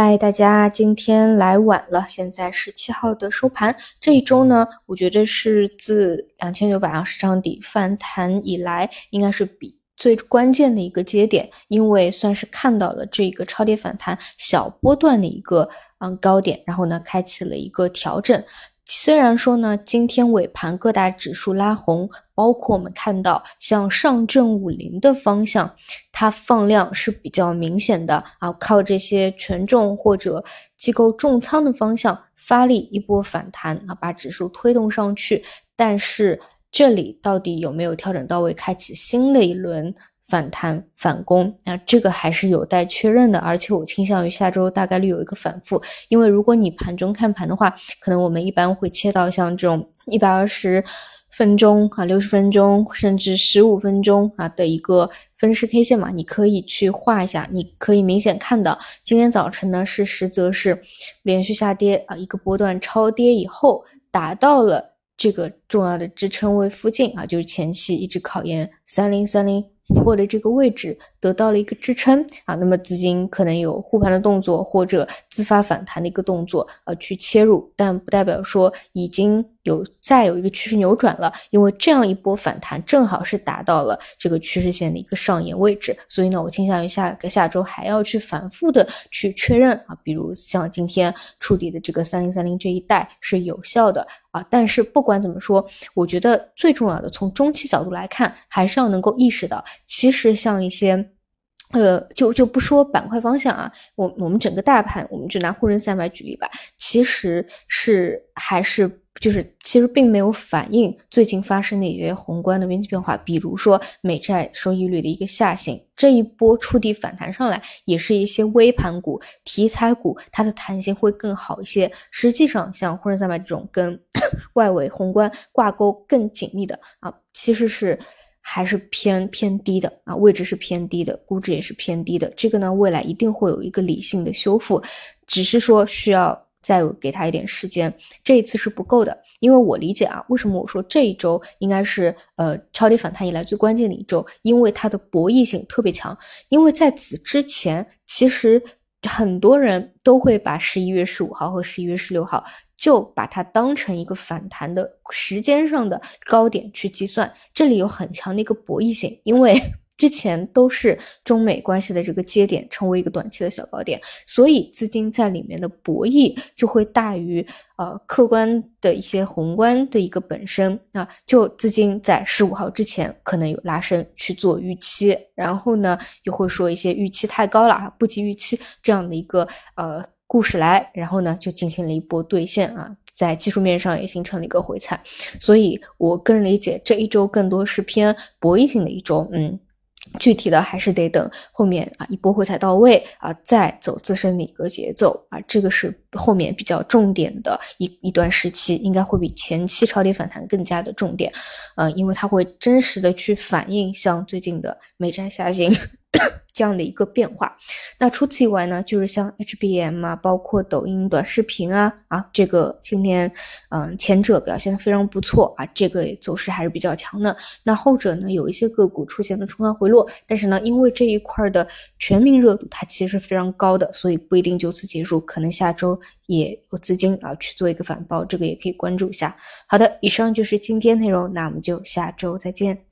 嗨，大家今天来晚了，现在十七号的收盘。这一周呢，我觉得是自两千九百二十张底反弹以来，应该是比最关键的一个节点，因为算是看到了这个超跌反弹小波段的一个嗯高点，然后呢，开启了一个调整。虽然说呢，今天尾盘各大指数拉红，包括我们看到像上证五零的方向，它放量是比较明显的啊，靠这些权重或者机构重仓的方向发力一波反弹啊，把指数推动上去。但是这里到底有没有调整到位，开启新的一轮？反弹反攻，啊这个还是有待确认的，而且我倾向于下周大概率有一个反复，因为如果你盘中看盘的话，可能我们一般会切到像这种一百二十分钟啊、六十分钟甚至十五分钟啊的一个分时 K 线嘛，你可以去画一下，你可以明显看到今天早晨呢是实则是连续下跌啊，一个波段超跌以后达到了这个重要的支撑位附近啊，就是前期一直考验三零三零。破的这个位置得到了一个支撑啊，那么资金可能有护盘的动作或者自发反弹的一个动作啊，去切入，但不代表说已经有再有一个趋势扭转了，因为这样一波反弹正好是达到了这个趋势线的一个上沿位置，所以呢，我倾向于下个下周还要去反复的去确认啊，比如像今天触底的这个三零三零这一带是有效的啊，但是不管怎么说，我觉得最重要的从中期角度来看，还是要能够意识到。其实像一些，呃，就就不说板块方向啊，我我们整个大盘，我们就拿沪深三百举例吧，其实是还是就是其实并没有反映最近发生的一些宏观的边际变化，比如说美债收益率的一个下行，这一波触底反弹上来，也是一些微盘股、题材股，它的弹性会更好一些。实际上，像沪深三百这种跟 外围宏观挂钩更紧密的啊，其实是。还是偏偏低的啊，位置是偏低的，估值也是偏低的。这个呢，未来一定会有一个理性的修复，只是说需要再给他一点时间。这一次是不够的，因为我理解啊，为什么我说这一周应该是呃超跌反弹以来最关键的一周，因为它的博弈性特别强。因为在此之前，其实很多人都会把十一月十五号和十一月十六号。就把它当成一个反弹的时间上的高点去计算，这里有很强的一个博弈性，因为 之前都是中美关系的这个接点，成为一个短期的小高点，所以资金在里面的博弈就会大于呃客观的一些宏观的一个本身啊，就资金在十五号之前可能有拉升去做预期，然后呢又会说一些预期太高了啊，不及预期这样的一个呃。故事来，然后呢，就进行了一波兑现啊，在技术面上也形成了一个回踩，所以我个人理解这一周更多是偏博弈性的一周，嗯。具体的还是得等后面啊一波回踩到位啊，再走自身的一个节奏啊，这个是后面比较重点的一一段时期，应该会比前期超跌反弹更加的重点，呃，因为它会真实的去反映像最近的美债下行 这样的一个变化。那除此以外呢，就是像 HBM 啊，包括抖音短视频啊啊，这个今天嗯前者表现的非常不错啊，这个走势还是比较强的。那后者呢，有一些个股出现了冲高回落。但是呢，因为这一块的全民热度它其实是非常高的，所以不一定就此结束，可能下周也有资金啊去做一个反包，这个也可以关注一下。好的，以上就是今天内容，那我们就下周再见。